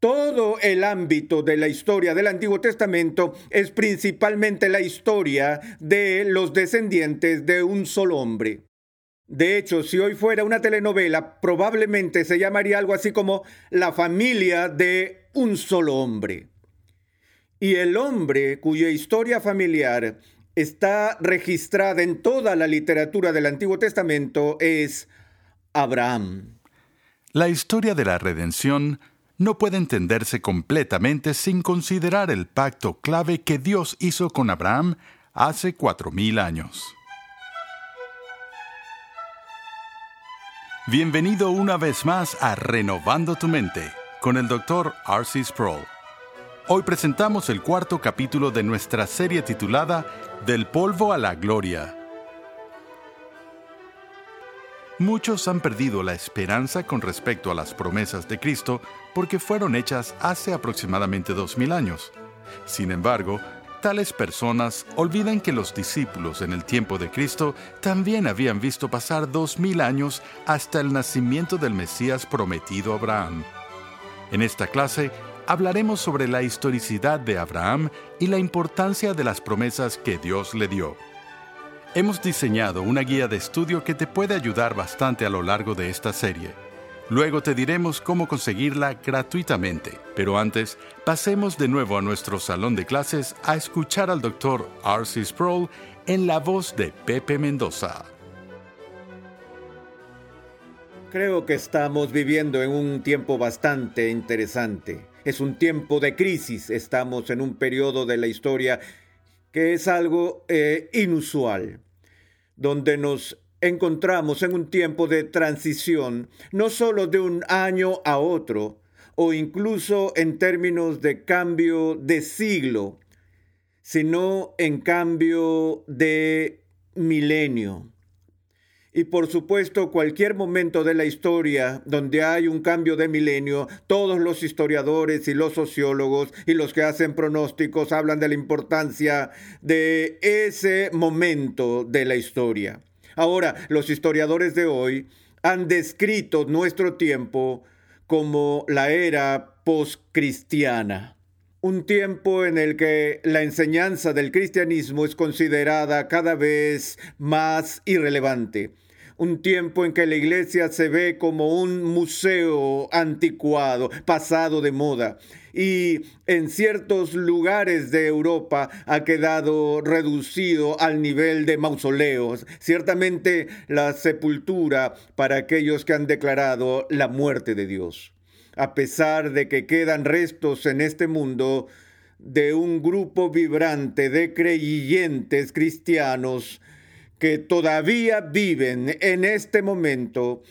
todo el ámbito de la historia del Antiguo Testamento es principalmente la historia de los descendientes de un solo hombre. De hecho, si hoy fuera una telenovela, probablemente se llamaría algo así como La familia de un solo hombre. Y el hombre cuya historia familiar está registrada en toda la literatura del Antiguo Testamento es Abraham. La historia de la redención no puede entenderse completamente sin considerar el pacto clave que Dios hizo con Abraham hace cuatro mil años. Bienvenido una vez más a Renovando tu Mente con el Dr. R.C. Sproul. Hoy presentamos el cuarto capítulo de nuestra serie titulada Del polvo a la gloria. Muchos han perdido la esperanza con respecto a las promesas de Cristo porque fueron hechas hace aproximadamente dos años. Sin embargo, Tales personas olvidan que los discípulos en el tiempo de Cristo también habían visto pasar dos mil años hasta el nacimiento del Mesías prometido a Abraham. En esta clase hablaremos sobre la historicidad de Abraham y la importancia de las promesas que Dios le dio. Hemos diseñado una guía de estudio que te puede ayudar bastante a lo largo de esta serie. Luego te diremos cómo conseguirla gratuitamente. Pero antes, pasemos de nuevo a nuestro salón de clases a escuchar al Dr. R.C. Sproul en la voz de Pepe Mendoza. Creo que estamos viviendo en un tiempo bastante interesante. Es un tiempo de crisis. Estamos en un periodo de la historia que es algo eh, inusual, donde nos encontramos en un tiempo de transición, no solo de un año a otro, o incluso en términos de cambio de siglo, sino en cambio de milenio. Y por supuesto, cualquier momento de la historia donde hay un cambio de milenio, todos los historiadores y los sociólogos y los que hacen pronósticos hablan de la importancia de ese momento de la historia. Ahora, los historiadores de hoy han descrito nuestro tiempo como la era postcristiana. Un tiempo en el que la enseñanza del cristianismo es considerada cada vez más irrelevante un tiempo en que la iglesia se ve como un museo anticuado, pasado de moda, y en ciertos lugares de Europa ha quedado reducido al nivel de mausoleos, ciertamente la sepultura para aquellos que han declarado la muerte de Dios. A pesar de que quedan restos en este mundo de un grupo vibrante de creyentes cristianos, que todavía viven en este momento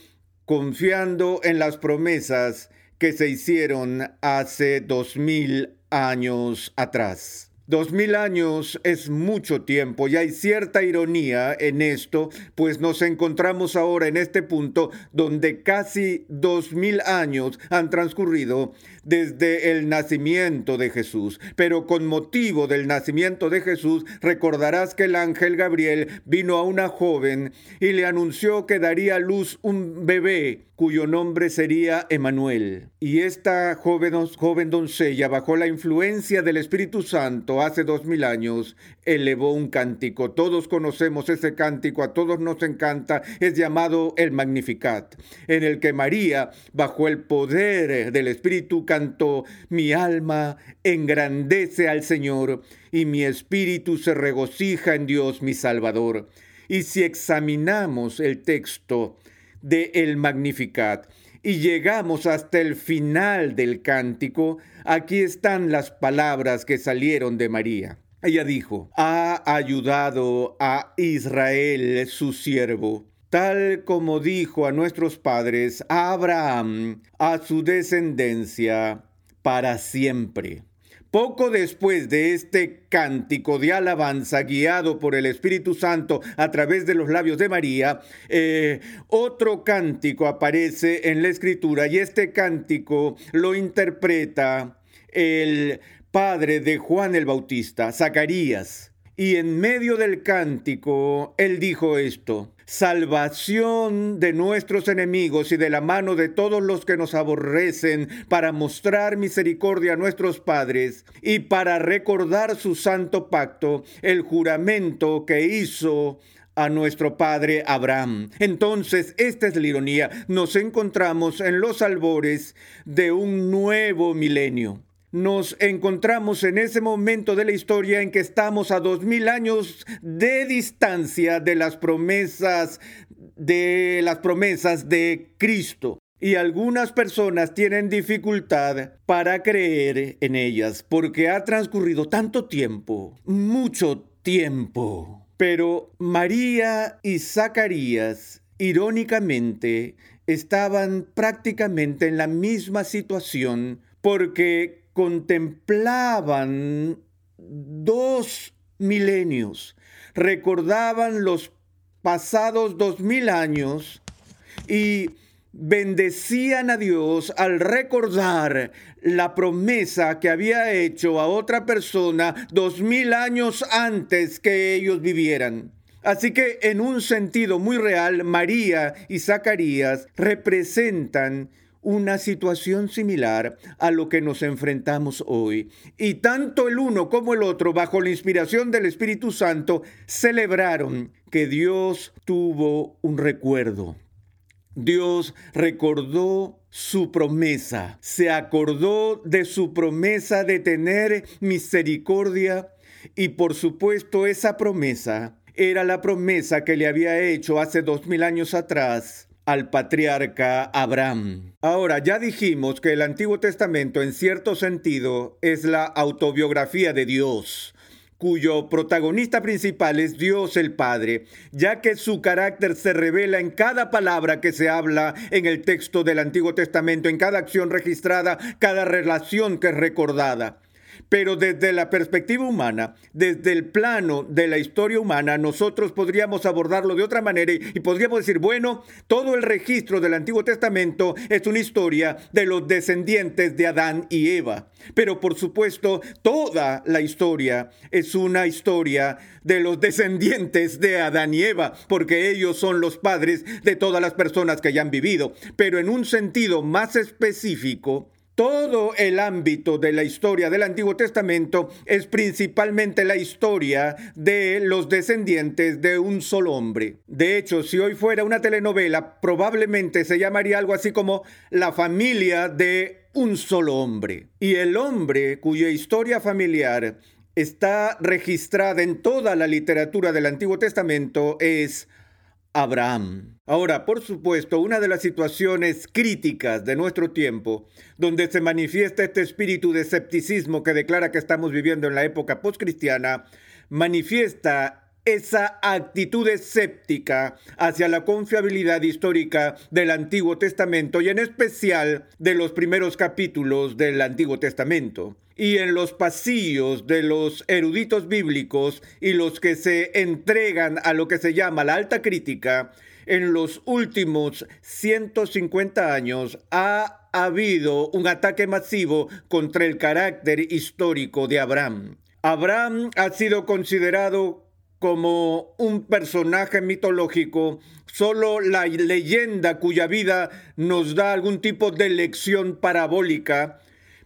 confiando en las promesas que se hicieron hace dos mil años atrás. Dos mil años es mucho tiempo y hay cierta ironía en esto, pues nos encontramos ahora en este punto donde casi dos mil años han transcurrido desde el nacimiento de Jesús. Pero con motivo del nacimiento de Jesús, recordarás que el ángel Gabriel vino a una joven y le anunció que daría a luz un bebé cuyo nombre sería Emanuel. Y esta joven, joven doncella, bajo la influencia del Espíritu Santo, hace dos mil años elevó un cántico. Todos conocemos ese cántico, a todos nos encanta. Es llamado el Magnificat, en el que María, bajo el poder del Espíritu, cantó, mi alma engrandece al Señor y mi espíritu se regocija en Dios mi Salvador. Y si examinamos el texto de el Magnificat, y llegamos hasta el final del cántico, aquí están las palabras que salieron de María. Ella dijo, ha ayudado a Israel su siervo, tal como dijo a nuestros padres, a Abraham, a su descendencia, para siempre. Poco después de este cántico de alabanza guiado por el Espíritu Santo a través de los labios de María, eh, otro cántico aparece en la escritura y este cántico lo interpreta el padre de Juan el Bautista, Zacarías. Y en medio del cántico, él dijo esto, salvación de nuestros enemigos y de la mano de todos los que nos aborrecen, para mostrar misericordia a nuestros padres y para recordar su santo pacto, el juramento que hizo a nuestro padre Abraham. Entonces, esta es la ironía, nos encontramos en los albores de un nuevo milenio nos encontramos en ese momento de la historia en que estamos a dos mil años de distancia de las promesas de las promesas de Cristo. Y algunas personas tienen dificultad para creer en ellas porque ha transcurrido tanto tiempo, mucho tiempo. Pero María y Zacarías, irónicamente, estaban prácticamente en la misma situación porque contemplaban dos milenios, recordaban los pasados dos mil años y bendecían a Dios al recordar la promesa que había hecho a otra persona dos mil años antes que ellos vivieran. Así que en un sentido muy real, María y Zacarías representan una situación similar a lo que nos enfrentamos hoy. Y tanto el uno como el otro, bajo la inspiración del Espíritu Santo, celebraron que Dios tuvo un recuerdo. Dios recordó su promesa, se acordó de su promesa de tener misericordia y por supuesto esa promesa era la promesa que le había hecho hace dos mil años atrás al patriarca Abraham. Ahora, ya dijimos que el Antiguo Testamento en cierto sentido es la autobiografía de Dios cuyo protagonista principal es Dios el Padre, ya que su carácter se revela en cada palabra que se habla en el texto del Antiguo Testamento, en cada acción registrada, cada relación que es recordada. Pero desde la perspectiva humana, desde el plano de la historia humana, nosotros podríamos abordarlo de otra manera y, podríamos decir, bueno, todo el registro del Antiguo Testamento es una historia de los descendientes de Adán y Eva. Pero por supuesto, toda la historia es una historia de los descendientes de Adán y Eva, porque ellos son los padres de todas las personas que ya han vivido. Pero en un sentido más específico, todo el ámbito de la historia del Antiguo Testamento es principalmente la historia de los descendientes de un solo hombre. De hecho, si hoy fuera una telenovela, probablemente se llamaría algo así como La familia de un solo hombre. Y el hombre cuya historia familiar está registrada en toda la literatura del Antiguo Testamento es Abraham. Ahora, por supuesto, una de las situaciones críticas de nuestro tiempo, donde se manifiesta este espíritu de escepticismo que declara que estamos viviendo en la época postcristiana, manifiesta esa actitud escéptica hacia la confiabilidad histórica del Antiguo Testamento y en especial de los primeros capítulos del Antiguo Testamento. Y en los pasillos de los eruditos bíblicos y los que se entregan a lo que se llama la alta crítica, en los últimos 150 años ha habido un ataque masivo contra el carácter histórico de Abraham. Abraham ha sido considerado como un personaje mitológico, solo la leyenda cuya vida nos da algún tipo de lección parabólica,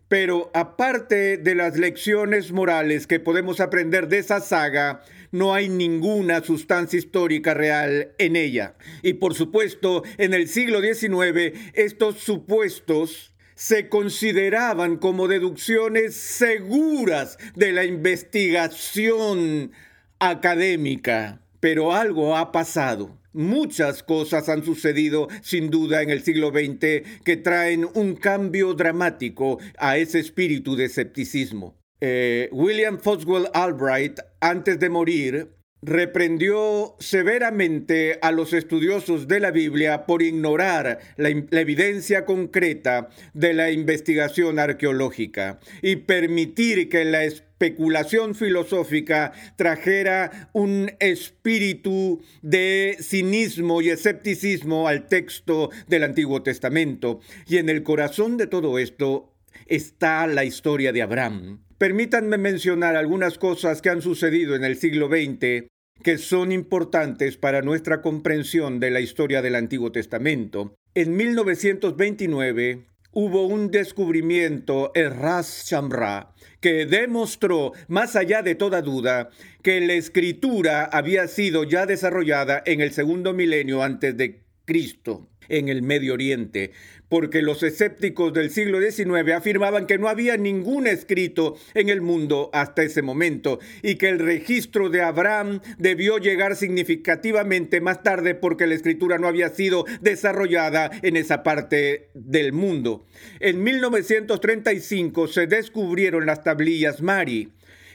Pero aparte de las lecciones morales que podemos aprender de esa saga, no hay ninguna sustancia histórica real en ella. Y por supuesto, en el siglo XIX, estos supuestos se consideraban como deducciones seguras de la investigación académica. Pero algo ha pasado. Muchas cosas han sucedido sin duda en el siglo XX que traen un cambio dramático a ese espíritu de escepticismo. Eh, William Foswell Albright, antes de morir, reprendió severamente a los estudiosos de la Biblia por ignorar la, evidencia concreta de la investigación arqueológica y permitir que la especulación filosófica trajera un espíritu de cinismo y escepticismo al texto del Antiguo Testamento. Y en el corazón de todo esto está la historia de Abraham. Permítanme mencionar algunas cosas que han sucedido en el siglo XX que son importantes para nuestra comprensión de la historia del Antiguo Testamento. En 1929 hubo un descubrimiento en Ras Shamra que demostró, más allá de toda duda, que la escritura había sido ya desarrollada en el segundo milenio antes de Cristo en el Medio Oriente, porque los escépticos del siglo XIX afirmaban que no había ningún escrito en el mundo hasta ese momento y que el registro de Abraham debió llegar significativamente más tarde porque la escritura no había sido desarrollada en esa parte del mundo. En 1935 se descubrieron las tablillas Mari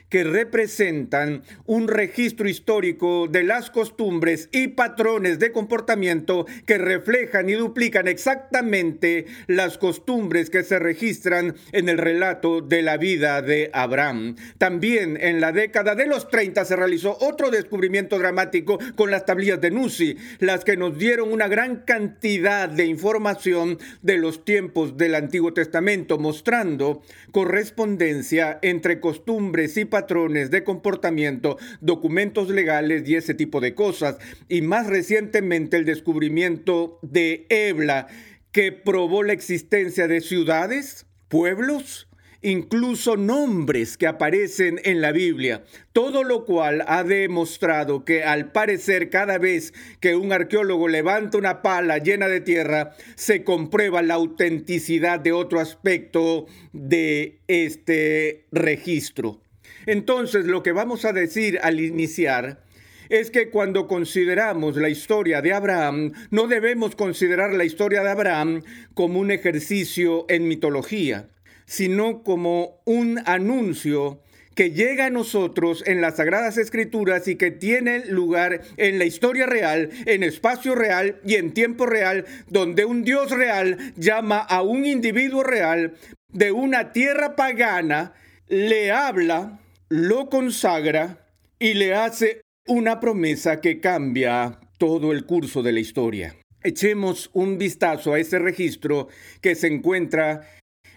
que representan un registro histórico de las costumbres y patrones de comportamiento que reflejan y duplican exactamente las costumbres que se registran en el relato de la vida de Abraham. También en la década de los 30 se realizó otro descubrimiento dramático con las tablillas de Nusi, las que nos dieron una gran cantidad de información de los tiempos del Antiguo Testamento, mostrando correspondencia entre costumbres y patrones patrones de comportamiento, documentos legales y ese tipo de cosas. Y más recientemente el descubrimiento de Ebla, que probó la existencia de ciudades, pueblos, incluso nombres que aparecen en la Biblia, todo lo cual ha demostrado que al parecer cada vez que un arqueólogo levanta una pala llena de tierra, se comprueba la autenticidad de otro aspecto de este registro. Entonces, lo que vamos a decir al iniciar es que cuando consideramos la historia de Abraham, no debemos considerar la historia de Abraham como un ejercicio en mitología, sino como un anuncio que llega a nosotros en las Sagradas Escrituras y que tiene lugar en la historia real, en espacio real y en tiempo real, donde un Dios real llama a un individuo real de una tierra pagana, le habla, lo consagra y le hace una promesa que cambia todo el curso de la historia. Echemos un vistazo a ese registro que se encuentra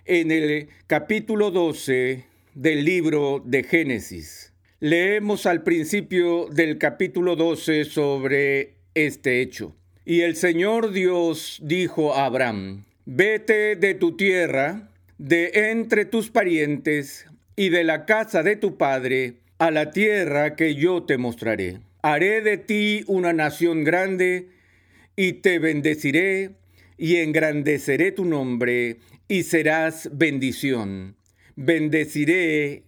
en el capítulo 12 del libro de Génesis. Leemos al principio del capítulo 12 sobre este hecho. Y el Señor Dios dijo a Abraham, vete de tu tierra, de entre tus parientes, y de la casa de tu padre a la tierra que yo te mostraré. Haré de ti una nación grande y te bendeciré y engrandeceré tu nombre y serás bendición. Bendeciré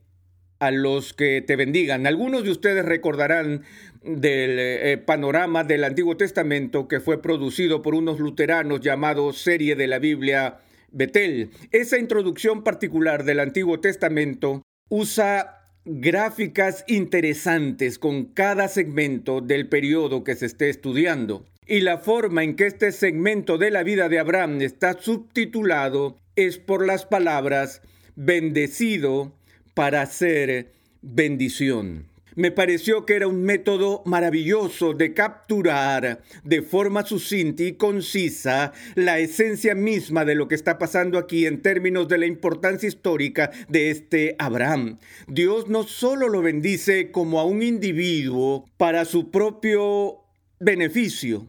a los que te bendigan. Algunos de ustedes recordarán del eh, panorama del Antiguo Testamento que fue producido por unos luteranos llamados Serie de la Biblia Betel. Esa introducción particular del Antiguo Testamento usa gráficas interesantes con cada segmento del periodo que se esté estudiando. Y la forma en que este segmento de la vida de Abraham está subtitulado es por las palabras bendecido para ser bendición. Me pareció que era un método maravilloso de capturar de forma sucinta y concisa la esencia misma de lo que está pasando aquí en términos de la importancia histórica de este Abraham. Dios no solo lo bendice como a un individuo para su propio beneficio,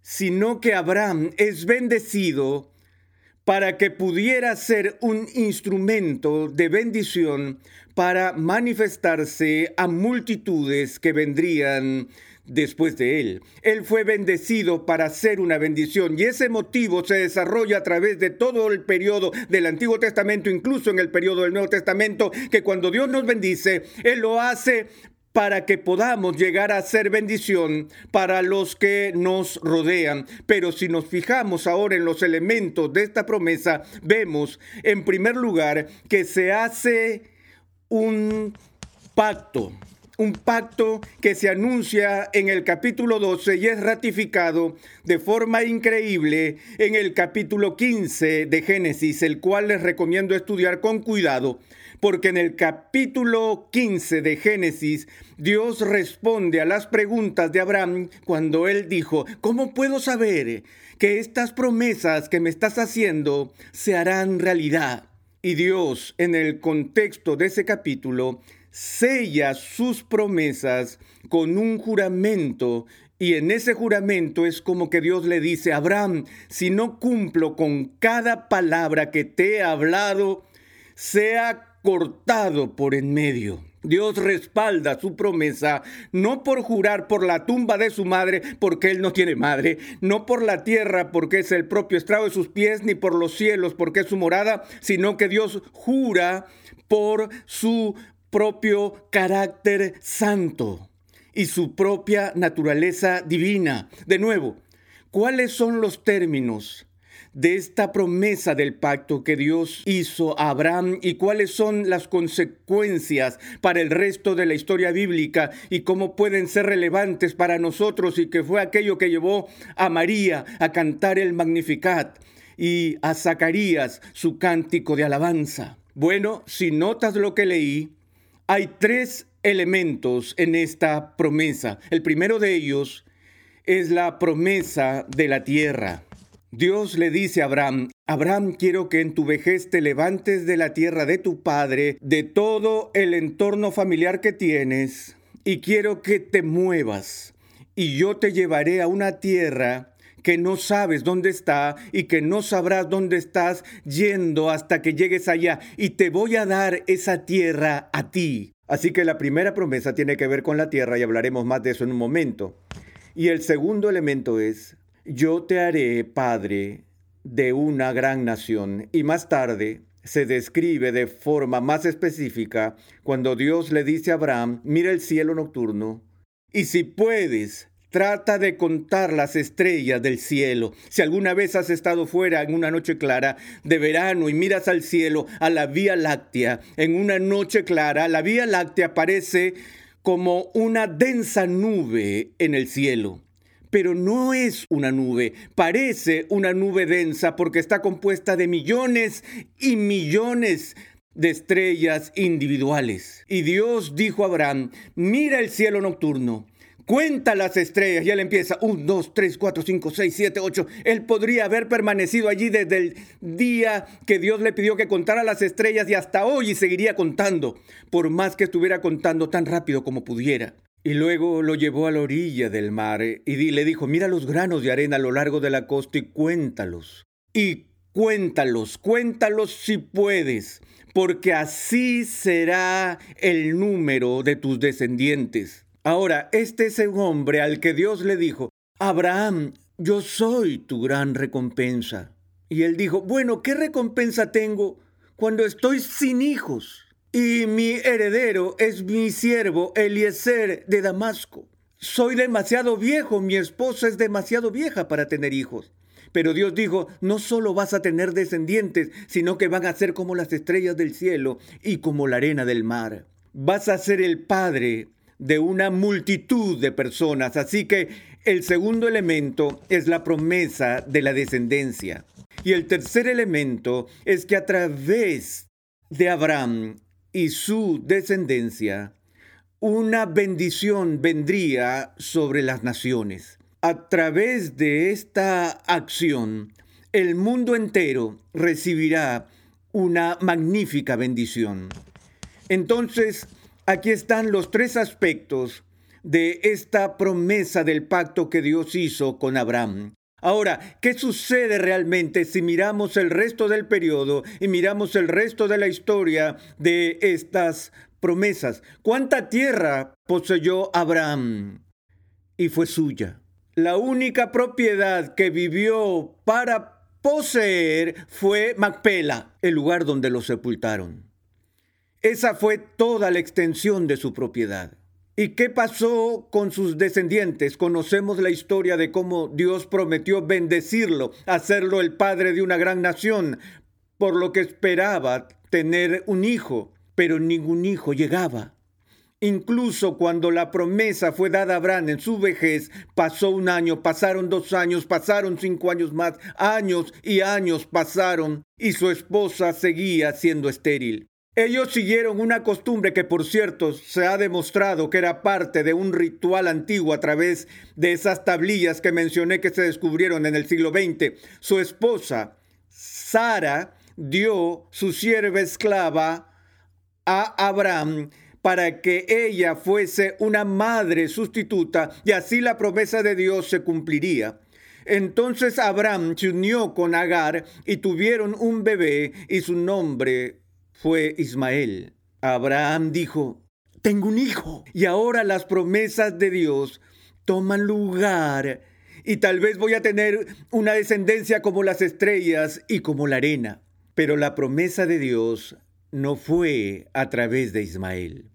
sino que Abraham es bendecido para que pudiera ser un instrumento de bendición para manifestarse a multitudes que vendrían después de él. Él fue bendecido para ser una bendición y ese motivo se desarrolla a través de todo el periodo del Antiguo Testamento, incluso en el periodo del Nuevo Testamento, que cuando Dios nos bendice, Él lo hace para que podamos llegar a ser bendición para los que nos rodean. Pero si nos fijamos ahora en los elementos de esta promesa, vemos en primer lugar que se hace un pacto un pacto que se anuncia en el capítulo 12 y es ratificado de forma increíble en el capítulo 15 de Génesis, el cual les recomiendo estudiar con cuidado, porque en el capítulo 15 de Génesis Dios responde a las preguntas de Abraham cuando él dijo, ¿cómo puedo saber que estas promesas que me estás haciendo se harán realidad? Y Dios, en el contexto de ese capítulo, sella sus promesas con un juramento y en ese juramento es como que Dios le dice, Abraham, si no cumplo con cada palabra que te he hablado, sea cortado por en medio. Dios respalda su promesa no por jurar por la tumba de su madre, porque él no tiene madre, no por la tierra, porque es el propio estrado de sus pies, ni por los cielos, porque es su morada, sino que Dios jura por su propio carácter santo y su propia naturaleza divina. De nuevo, ¿cuáles son los términos de esta promesa del pacto que Dios hizo a Abraham y cuáles son las consecuencias para el resto de la historia bíblica y cómo pueden ser relevantes para nosotros y que fue aquello que llevó a María a cantar el Magnificat y a Zacarías su cántico de alabanza. Bueno, si notas lo que leí, hay tres elementos en esta promesa. El primero de ellos es la promesa de la tierra. Dios le dice a Abraham, Abraham, quiero que en tu vejez te levantes de la tierra de tu padre, de todo el entorno familiar que tienes, y quiero que te muevas, y yo te llevaré a una tierra que no sabes dónde está y que no sabrás dónde estás yendo hasta que llegues allá y te voy a dar esa tierra a ti. Así que la primera promesa tiene que ver con la tierra y hablaremos más de eso en un momento. Y el segundo elemento es, yo te haré padre de una gran nación. Y más tarde se describe de forma más específica cuando Dios le dice a Abraham, mira el cielo nocturno, y si puedes, Trata de contar las estrellas del cielo. Si alguna vez has estado fuera en una noche clara de verano y miras al cielo, a la Vía Láctea, en una noche clara, la Vía Láctea parece como una densa nube en el cielo. Pero no es una nube, parece una nube densa porque está compuesta de millones y millones de estrellas individuales. Y Dios dijo a Abraham, mira el cielo nocturno Cuenta las estrellas y él empieza, 1, 2, 3, 4, 5, 6, 7, 8. Él podría haber permanecido allí desde el día que Dios le pidió que contara las estrellas y hasta hoy y seguiría contando, por más que estuviera contando tan rápido como pudiera. Y luego lo llevó a la orilla del mar y le dijo, mira los granos de arena a lo largo de la costa y cuéntalos. Y cuéntalos, cuéntalos si puedes, porque así será el número de tus descendientes. Ahora, este es un hombre al que Dios le dijo, Abraham, yo soy tu gran recompensa. Y él dijo, bueno, ¿qué recompensa tengo cuando estoy sin hijos? Y mi heredero es mi siervo Eliezer de Damasco. Soy demasiado viejo, mi esposa es demasiado vieja para tener hijos. Pero Dios dijo, no solo vas a tener descendientes, sino que van a ser como las estrellas del cielo y como la arena del mar. Vas a ser el padre de una multitud de personas. Así que el segundo elemento es la promesa de la descendencia. Y el tercer elemento es que a través de Abraham y su descendencia, una bendición vendría sobre las naciones. A través de esta acción, el mundo entero recibirá una magnífica bendición. Entonces, Aquí están los tres aspectos de esta promesa del pacto que Dios hizo con Abraham. Ahora, ¿qué sucede realmente si miramos el resto del periodo y miramos el resto de la historia de estas promesas? ¿Cuánta tierra poseyó Abraham? Y fue suya. La única propiedad que vivió para poseer fue Macpela, el lugar donde lo sepultaron. Esa fue toda la extensión de su propiedad. ¿Y qué pasó con sus descendientes? Conocemos la historia de cómo Dios prometió bendecirlo, hacerlo el padre de una gran nación, por lo que esperaba tener un hijo, pero ningún hijo llegaba. Incluso cuando la promesa fue dada a Abraham en su vejez, pasó un año, pasaron dos años, pasaron cinco años más, años y años pasaron, y su esposa seguía siendo estéril. Ellos siguieron una costumbre que, por cierto, se ha demostrado que era parte de un ritual antiguo a través de esas tablillas que mencioné que se descubrieron en el siglo XX. Su esposa, Sara, dio su sierva esclava a Abraham para que ella fuese una madre sustituta y así la promesa de Dios se cumpliría. Entonces Abraham se unió con Agar y tuvieron un bebé y su nombre fue Ismael. Abraham dijo, tengo un hijo y ahora las promesas de Dios toman lugar y tal vez voy a tener una descendencia como las estrellas y como la arena. Pero la promesa de Dios no fue a través de Ismael.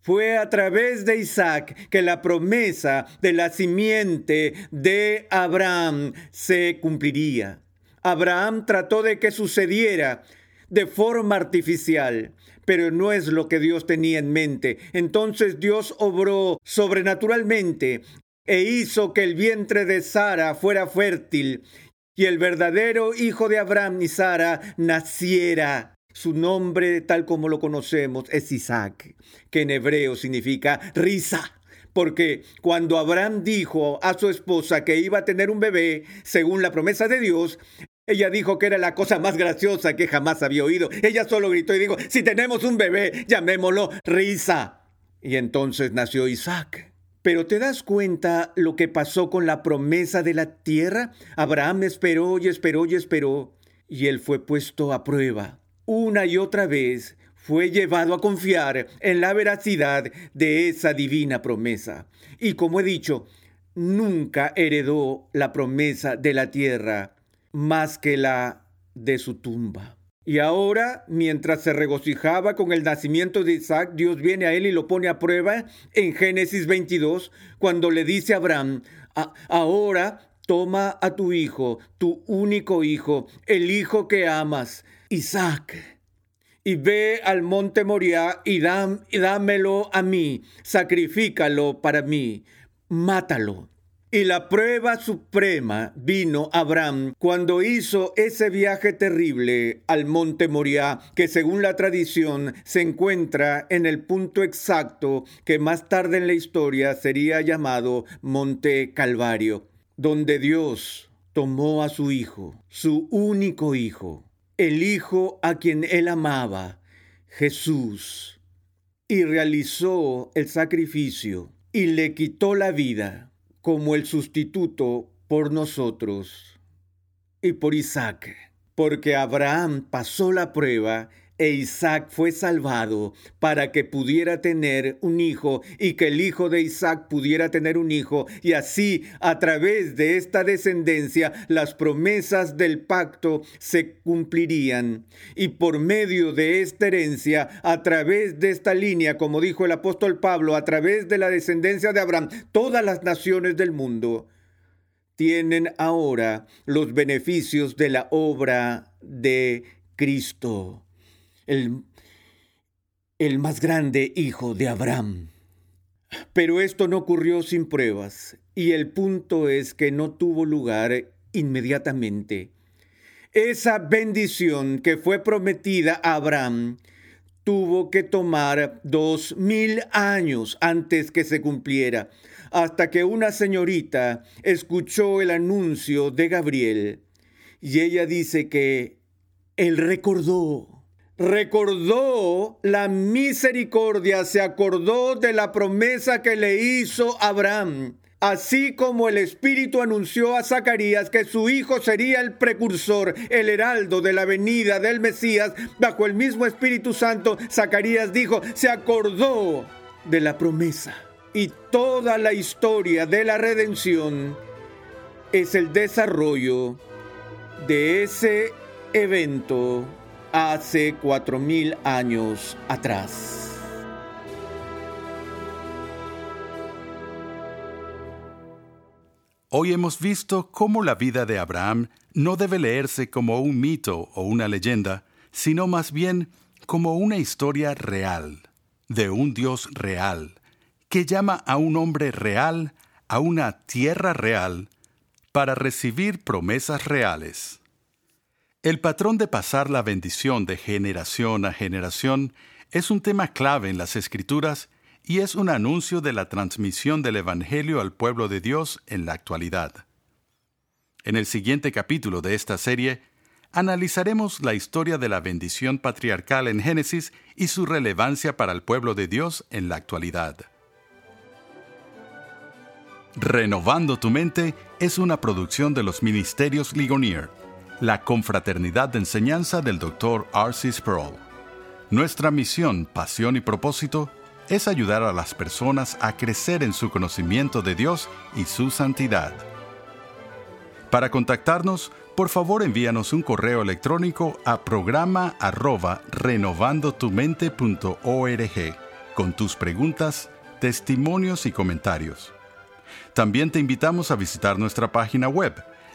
Fue a través de Isaac que la promesa de la simiente de Abraham se cumpliría. Abraham trató de que sucediera de forma artificial, pero no es lo que Dios tenía en mente. Entonces Dios obró sobrenaturalmente e hizo que el vientre de Sara fuera fértil y el verdadero hijo de Abraham y Sara naciera. Su nombre, tal como lo conocemos, es Isaac, que en hebreo significa risa. Porque cuando Abraham dijo a su esposa que iba a tener un bebé, según la promesa de Dios, ella dijo que era la cosa más graciosa que jamás había oído. Ella solo gritó y dijo, si tenemos un bebé, llamémoslo Risa. Y entonces nació Isaac. Pero ¿te das cuenta lo que pasó con la promesa de la tierra? Abraham esperó y esperó y esperó, y él fue puesto a prueba. Una y otra vez fue llevado a confiar en la veracidad de esa divina promesa. Y como he dicho, nunca heredó la promesa de la tierra más que la de su tumba. Y ahora, mientras se regocijaba con el nacimiento de Isaac, Dios viene a él y lo pone a prueba en Génesis 22, cuando le dice a Abraham, ahora toma a tu hijo, tu único hijo, el hijo que amas, Isaac, y ve al monte Moriah y, y dámelo a mí, sacrifícalo para mí, mátalo. Y la prueba suprema vino Abraham cuando hizo ese viaje terrible al monte Moriah, que según la tradición se encuentra en el punto exacto que más tarde en la historia sería llamado Monte Calvario, donde Dios tomó a su hijo, su único hijo, el hijo a quien él amaba, Jesús, y realizó el sacrificio y le quitó la vida como el sustituto por nosotros y por Isaac, porque Abraham pasó la prueba e Isaac fue salvado para que pudiera tener un hijo y que el hijo de Isaac pudiera tener un hijo. Y así a través de esta descendencia las promesas del pacto se cumplirían. Y por medio de esta herencia a través de esta línea como dijo el apóstol Pablo a través de la descendencia de Abraham todas las naciones del mundo tienen ahora los beneficios de la obra de Cristo el, el más grande hijo de Abraham. Pero esto no ocurrió sin pruebas, y el punto es que no tuvo lugar inmediatamente. Esa bendición que fue prometida a Abraham tuvo que tomar dos mil años antes que se cumpliera, hasta que una señorita escuchó el anuncio de Gabriel, y ella dice que él recordó recordó la misericordia, se acordó de la promesa que le hizo Abraham Así como el Espíritu anunció a Zacarías que su hijo sería el precursor, el heraldo de la venida del Mesías, bajo el mismo Espíritu Santo, Zacarías dijo, se acordó de la promesa. Y toda la historia de la redención es el desarrollo de ese evento hace cuatro mil años atrás. Hoy hemos visto cómo la vida de Abraham no debe leerse como un mito o una leyenda, sino más bien como una historia real, de un Dios real, que llama a un hombre real, a una tierra real, para recibir promesas reales. El patrón de pasar la bendición de generación a generación es un tema clave en las Escrituras y es un anuncio de la transmisión del Evangelio al pueblo de Dios en la actualidad. En el siguiente capítulo de esta serie, analizaremos la historia de la bendición patriarcal en Génesis y su relevancia para el pueblo de Dios en la actualidad. Renovando tu mente es una producción de los Ministerios Ligonier, la confraternidad de enseñanza del Dr. R.C. Sproul. Nuestra misión, pasión y propósito es ayudar a las personas a crecer en su conocimiento de Dios y su santidad. Para contactarnos, por favor envíanos un correo electrónico a programa arroba renovandotumente.org con tus preguntas, testimonios y comentarios. También te invitamos a visitar nuestra página web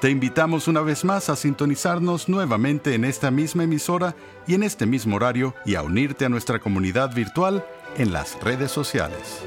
Te invitamos una vez más a sintonizarnos nuevamente en esta misma emisora y en este mismo horario y a unirte a nuestra comunidad virtual en las redes sociales.